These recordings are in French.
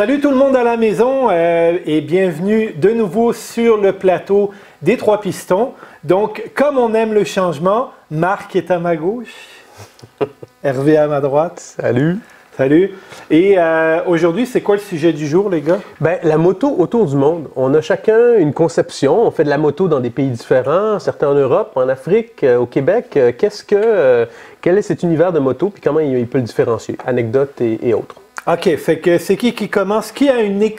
Salut tout le monde à la maison euh, et bienvenue de nouveau sur le plateau des Trois Pistons. Donc, comme on aime le changement, Marc est à ma gauche, Hervé à ma droite. Salut. Salut. Et euh, aujourd'hui, c'est quoi le sujet du jour, les gars? Ben, la moto autour du monde. On a chacun une conception. On fait de la moto dans des pays différents, certains en Europe, en Afrique, euh, au Québec. Qu'est-ce que, euh, quel est cet univers de moto, puis comment il, il peut le différencier? Anecdotes et, et autres. OK, fait que c'est qui qui commence? Qui a une...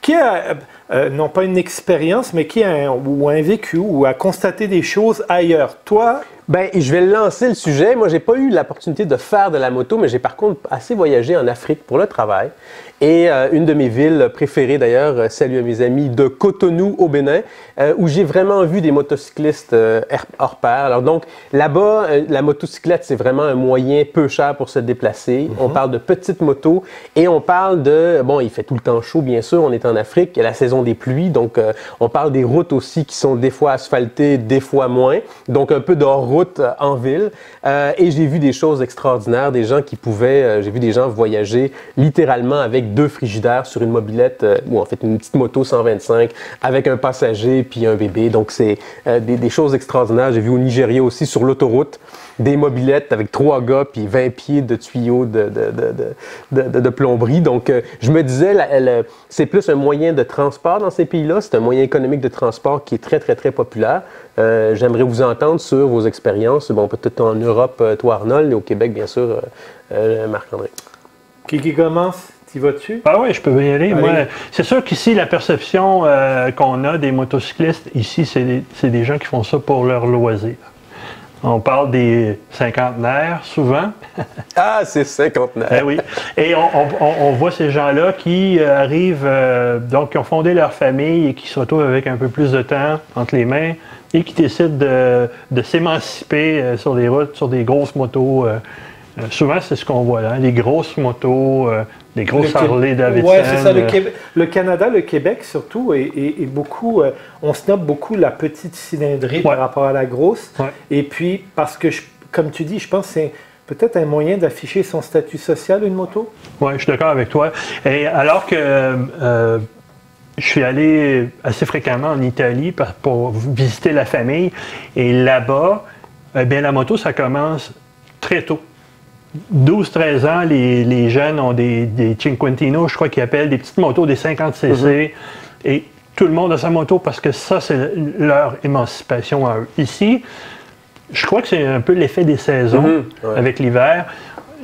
Qui a, euh, non pas une expérience, mais qui a un, ou un vécu ou a constaté des choses ailleurs? Toi, Ben, je vais lancer le sujet. Moi, j'ai pas eu l'opportunité de faire de la moto, mais j'ai par contre assez voyagé en Afrique pour le travail. Et euh, une de mes villes préférées, d'ailleurs, euh, salut à mes amis de Cotonou au Bénin, euh, où j'ai vraiment vu des motocyclistes euh, hors- pair. Alors donc, là-bas, euh, la motocyclette, c'est vraiment un moyen peu cher pour se déplacer. On parle de petites motos et on parle de... Bon, il fait tout le temps chaud, bien sûr. On est en Afrique, il y a la saison des pluies. Donc, euh, on parle des routes aussi qui sont des fois asphaltées, des fois moins. Donc, un peu de euh, en ville. Euh, et j'ai vu des choses extraordinaires, des gens qui pouvaient... euh, j'ai vu des gens voyager littéralement avec deux frigidaires sur une mobilette, euh, ou en fait une petite moto 125, avec un passager puis un bébé. Donc, c'est euh, des, choses extraordinaires. J'ai vu au Nigeria aussi, sur l'autoroute, des mobilettes avec trois gars puis 20 pieds de tuyaux de, de, plomberie. Donc, euh, je me disais, c'est plus un moyen de transport dans ces pays-là. C'est un moyen économique de transport qui est très, très, très populaire. J'aimerais vous entendre sur vos expériences. Bon, peut-être en Europe, toi, Arnold, et au Québec, bien sûr, Marc-André. qui commence? T'y vas-tu? Ah oui, je peux y aller. C'est sûr qu'ici, la perception euh, qu'on a des motocyclistes, ici, c'est des, des gens qui font ça pour leur loisir. On parle des cinquantenaires, souvent. Ah, c'est cinquantenaire. Eh oui. Et on, on- on- on voit ces gens-là qui euh, arrivent, euh, donc qui ont fondé leur famille et qui se retrouvent avec un peu plus de temps entre les mains et qui décident de, de s'émanciper sur les routes, sur des grosses motos. euh, euh, souvent, c'est ce qu'on voit là, des grosses motos, euh, des grosses Le Harley Davidson. Ouais, c'est ça. Le, euh, Québec- le Canada, le Québec surtout, est beaucoup. euh, on snob beaucoup la petite cylindrée par rapport à la grosse. Ouais. Et puis, parce que, je- comme tu dis, je pense que c'est peut-être un moyen d'afficher son statut social, une moto. Oui, je suis d'accord avec toi. Et alors que euh, je suis allé assez fréquemment en Italie pour visiter la famille, et là-bas, eh bien, la moto, ça commence très tôt. 12-13 ans, les, les jeunes ont des, des Cinquantino, je crois qu'ils appellent des petites motos, des 50 cc, et tout le monde a sa moto parce que ça, c'est leur émancipation à eux. Ici, je crois que c'est un peu l'effet des saisons Mhm, ouais. avec l'hiver.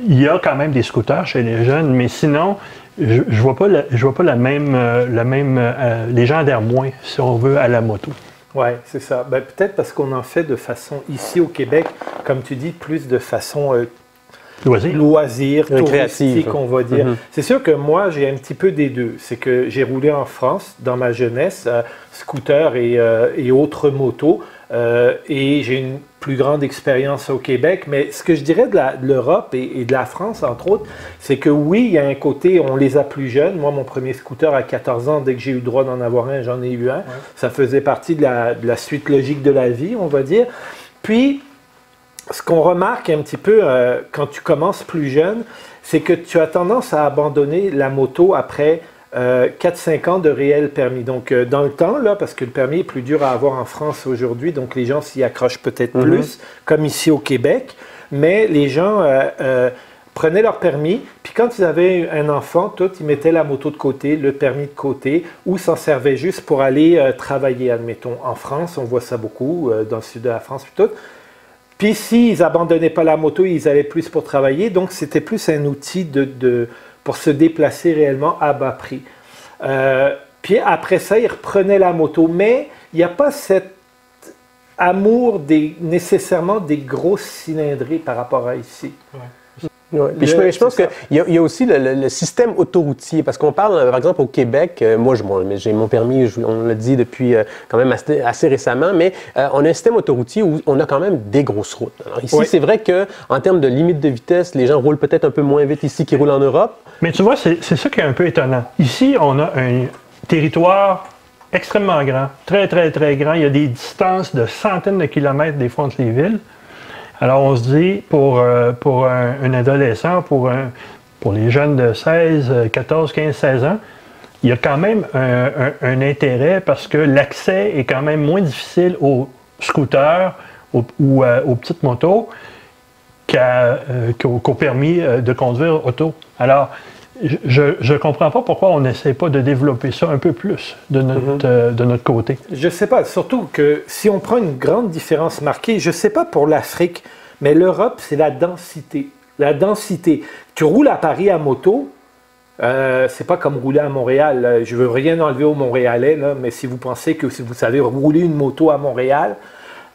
Il y a quand même des scooters chez les jeunes, mais sinon, je, je vois pas la, je vois pas la même, euh, la même euh, les gens adhèrent moins, si on veut, à la moto. Oui, c'est ça. Ben, peut-être parce qu'on en fait de façon, ici au Québec, comme tu dis, plus de façon euh, Loisir. loisir, Récréative. touristique, on va dire. Mhm. C'est sûr que moi, j'ai un petit peu des deux. C'est que j'ai roulé en France dans ma jeunesse, euh, scooter et, euh, et autres motos, euh, et j'ai une plus grande expérience au Québec. Mais ce que je dirais de l'Europe et, et de la France, entre autres, c'est que oui, il y a un côté, on les a plus jeunes. Moi, mon premier scooter à 14 ans, dès que j'ai eu le droit d'en avoir un, j'en ai eu un. Ça faisait partie de la, de la suite logique de la vie, on va dire. Puis, ce qu'on remarque un petit peu euh, quand tu commences plus jeune, c'est que tu as tendance à abandonner la moto après euh, 4-5 ans de réel permis. Donc, euh, dans le temps, là, parce que le permis est plus dur à avoir en France aujourd'hui, donc les gens s'y accrochent peut-être Mhm. plus, comme ici au Québec, mais les gens euh, prenaient leur permis, puis quand ils avaient un enfant, tout, ils mettaient la moto de côté, le permis de côté, ou s'en servaient juste pour aller euh, travailler, admettons. En France, on voit ça beaucoup, euh, dans le sud de la France, puis tout. Puis s'ils abandonnaient pas la moto, ils allaient plus pour travailler. Donc c'était plus un outil de, pour se déplacer réellement à bas prix. Euh, puis après ça, ils reprenaient la moto. Mais il n'y a pas cet amour nécessairement des grosses cylindrées par rapport à ici. Puis je, Le- je pense qu'il y, y a aussi le, le- le système autoroutier, parce qu'on parle, par exemple, au Québec, euh, moi, j'ai mon permis, je- on l'a dit depuis euh, quand même assez, assez récemment, mais euh, on a un système autoroutier où on a quand même des grosses routes. Alors ici, Oui. c'est vrai qu'en termes de limite de vitesse, les gens roulent peut-être un peu moins vite ici qu'ils roulent en Europe. Mais tu vois, c'est c'est ça qui est un peu étonnant. Ici, on a un territoire extrêmement grand, très, très, très grand. Il y a des distances de centaines de kilomètres des fois entre les villes. Alors, on se dit, pour, euh, pour un, adolescent, pour, un- pour les jeunes de 16, euh, 14, 15, 16 ans, il y a quand même un, intérêt parce que l'accès est quand même moins difficile aux scooters ou aux petites motos qu'au permis de conduire auto. Alors, je ne comprends pas pourquoi on n'essaie pas de développer ça un peu plus de notre, mhm. euh, de notre côté. Je ne sais pas. Surtout que si on prend une grande différence marquée, je ne sais pas pour l'Afrique, mais l'Europe, c'est la densité. La densité. Tu roules à Paris à moto, euh, c'est pas comme rouler à Montréal. Je veux rien enlever aux Montréalais, mais si vous pensez que si vous savez rouler une moto à Montréal,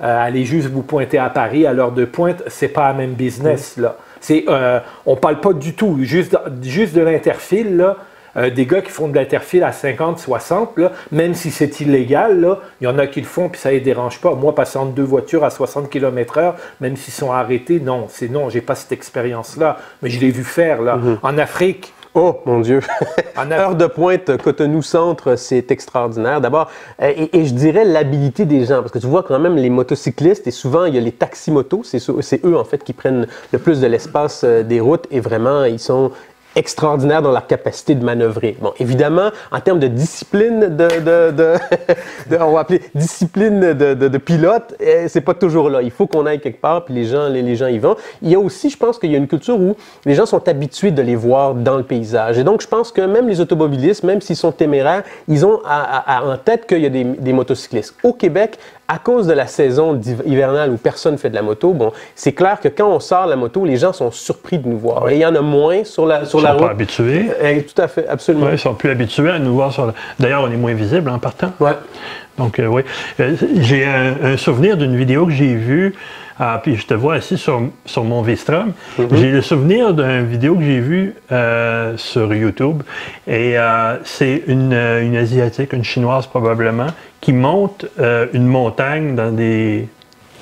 euh, allez juste vous pointer à Paris à l'heure de pointe, c'est pas la même business. Là. C'est, euh, on parle pas du tout, juste, juste de l'interfile, là. Euh, des gars qui font de l'interfile à 50, 60, là, même si c'est illégal, il y en a qui le font puis ça les dérange pas. Moi, passant deux voitures à 60 km/h, même s'ils sont arrêtés, non, c'est non, j'ai pas cette expérience-là. Mais je l'ai vu faire là. Mm-hmm. En Afrique, Oh mon Dieu! en heure de pointe, Cotonou Centre, c'est extraordinaire. D'abord, et, je dirais l'habilité des gens, parce que tu vois quand même les motocyclistes, et souvent il y a les taximotos, c'est eux en fait qui prennent le plus de l'espace euh, des routes, et vraiment ils sont extraordinaires dans leur capacité de manœuvrer. Bon, évidemment, en termes de discipline de, de, de, on va appeler discipline de, de, pilote, eh, c'est pas toujours là. Il faut qu'on aille quelque part, puis les gens, les, les, gens y vont. Il y a aussi, je pense qu'il y a une culture où les gens sont habitués de les voir dans le paysage. Et donc, je pense que même les automobilistes, même s'ils sont téméraires, ils ont en tête qu'il y a des, des motocyclistes. Au Québec, à cause de la saison hivernale où personne fait de la moto, bon, c'est clair que quand on sort la moto, les gens sont surpris de nous voir. Et il y en a moins sur la, sur la route. Ils sont pas habitués. Tout à fait, absolument. ils sont plus habitués à nous voir sur la... D'ailleurs, on est moins visible en partant. Ouais. Donc, euh, oui. Euh, j'ai un, souvenir d'une vidéo que j'ai vue ah, puis je te vois assis sur, sur mon Vistrom. Mhm. J'ai le souvenir d'une vidéo que j'ai vue euh, sur YouTube. Et c'est une, une, Asiatique, une Chinoise probablement, qui monte une montagne dans des,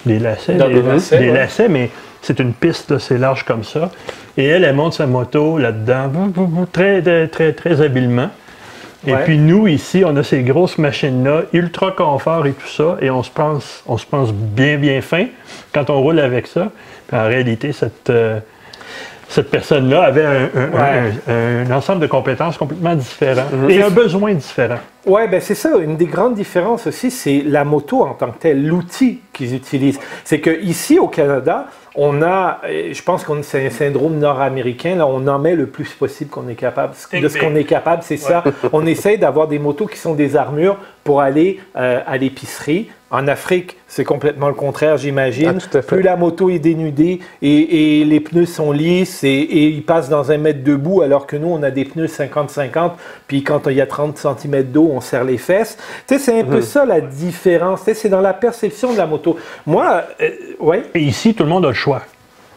des lacets. des, lacets, mais c'est une piste, c'est large comme ça. Et elle, elle monte sa moto là-dedans, très, très, très habilement. Et puis nous, ici, on a ces grosses machines-là, ultra confort et tout ça, et on se pense, on se pense bien, bien fin quand on roule avec ça. en réalité, cette, euh, cette personne-là avait un, ensemble de compétences complètement différents mhm. et un besoin différent. Oui, ben c'est ça. Une des grandes différences aussi, c'est la moto en tant que telle, l'outil qu'ils utilisent. C'est qu'ici, au Canada, on a, je pense qu'on c'est un syndrome nord-américain, là, on en met le plus possible qu'on est capable. De ce qu'on est capable, c'est ça. On essaye d'avoir des motos qui sont des armures pour aller euh, à l'épicerie. En Afrique, c'est complètement le contraire, j'imagine. Ah, plus la moto est dénudée et, les pneus sont lisses et, ils passent dans un mètre debout, alors que nous, on a des pneus 50-50, puis quand il y a 30 cm d'eau, on serre les fesses. Tu sais, c'est un peu mhm. ça la différence. c'est dans la perception de la moto. Moi, euh, ouais. Et ici, tout le monde a le choix.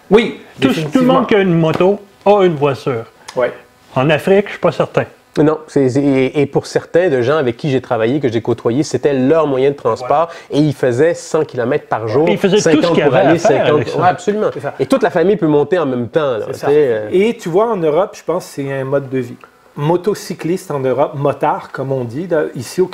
Oui. Tout, tout le monde qui a une moto a une voiture. Oui. En Afrique, je ne suis pas certain. Non, et, pour certains de gens avec qui j'ai travaillé, que j'ai côtoyé, c'était leur moyen de transport et ils faisaient 100 km par jour. ils faisaient 50 tout ce pour aller, 50. absolument. Et toute la famille peut monter en même temps. Euh, et tu vois, en Europe, je pense que c'est un mode de vie. Motocycliste en Europe, motard, comme on dit, ici au,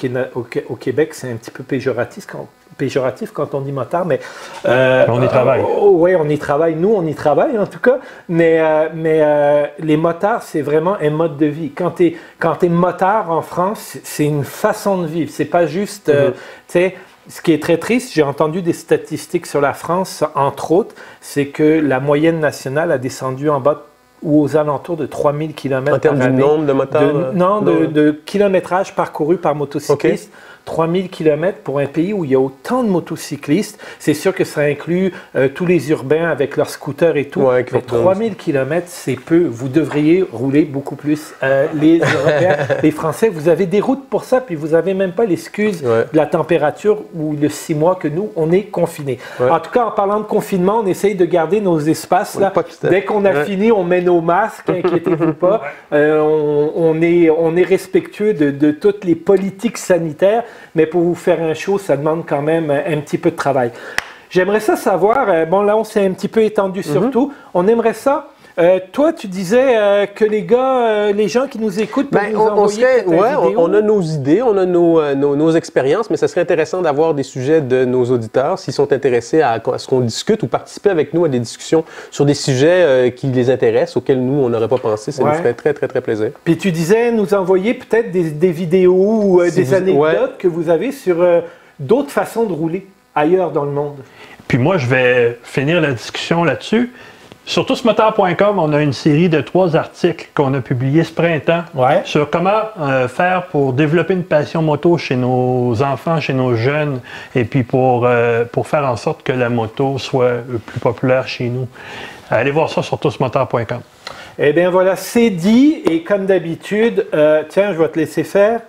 au Québec, c'est un petit peu péjoratif quand, péjoratif quand on dit motard, mais... Euh, on y travaille. Oh, oui, on y travaille. Nous, on y travaille en tout cas. Mais, euh, mais euh, les motards, c'est vraiment un mode de vie. Quand tu es, quand es motard en France, c'est une façon de vivre. C'est pas juste... Tu sais, ce qui est très triste, j'ai entendu des statistiques sur la France, entre autres, c'est que la moyenne nationale a descendu en bas ou aux alentours de 3000 km En termes du nombre de motards? non, de, kilométrage parcouru par motocycliste. 3000 km pour un pays où il y a autant de motocyclistes, c'est sûr que ça inclut euh, tous les urbains avec leurs scooters et tout. mais 3000 km, c'est peu. Vous devriez rouler beaucoup plus. Euh, les Européens, les Français, vous avez des routes pour ça, puis vous n'avez même pas l'excuse de la température ou le six mois que nous, on est confinés. En tout cas, en parlant de confinement, on essaye de garder nos espaces. Là. Dès qu'on a fini, on met nos masques, inquiétez-vous pas. Euh, on, est, on est respectueux de, de toutes les politiques sanitaires mais pour vous faire un show, ça demande quand même un, petit peu de travail. J'aimerais ça savoir, euh, bon là on s'est un petit peu étendu sur Mhm. tout, on aimerait ça. Euh, toi, tu disais euh, que les gars, euh, les gens qui nous écoutent, peuvent Ben, nous on, on serait, ouais, vidéo. a nos idées, on a nos, euh, nos, nos expériences, mais ça serait intéressant d'avoir des sujets de nos auditeurs s'ils sont intéressés à, à ce qu'on discute ou participer avec nous à des discussions sur des sujets euh, qui les intéressent, auxquels nous, on n'aurait pas pensé. Ça Ouais. nous ferait très, très, très plaisir. Puis tu disais nous envoyer peut-être des, des vidéos ou euh, Si des vous- anecdotes ouais. que vous avez sur euh, d'autres façons de rouler ailleurs dans le monde. Puis moi, je vais finir la discussion là-dessus. Sur tousmoteur.com, on a une série de trois articles qu'on a publiés ce printemps Ouais. sur comment euh, faire pour développer une passion moto chez nos enfants, chez nos jeunes, et puis pour, euh, pour faire en sorte que la moto soit plus populaire chez nous. Allez voir ça sur tousmoteur.com. Eh bien voilà, c'est dit et comme d'habitude, euh, tiens, je vais te laisser faire.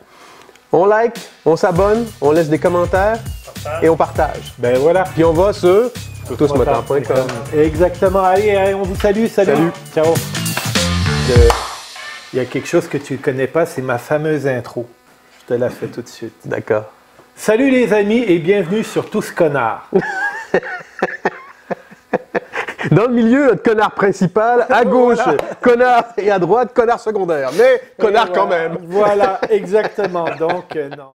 On like, on s'abonne, on laisse des commentaires et on partage. Ben voilà. Puis on va sur tousmoteurs.com. Exactement. Allez, allez, on vous salue. Salut. Salut. Ciao. Euh, Il y a quelque chose que tu ne connais pas, c'est ma fameuse intro. Je te la fais tout de suite. D'accord. Salut les amis et bienvenue sur Tous Connards. Dans le milieu, notre connard principal, à gauche, connard, et à droite, connard secondaire. Mais connard quand même. Voilà, exactement. Donc, euh, non.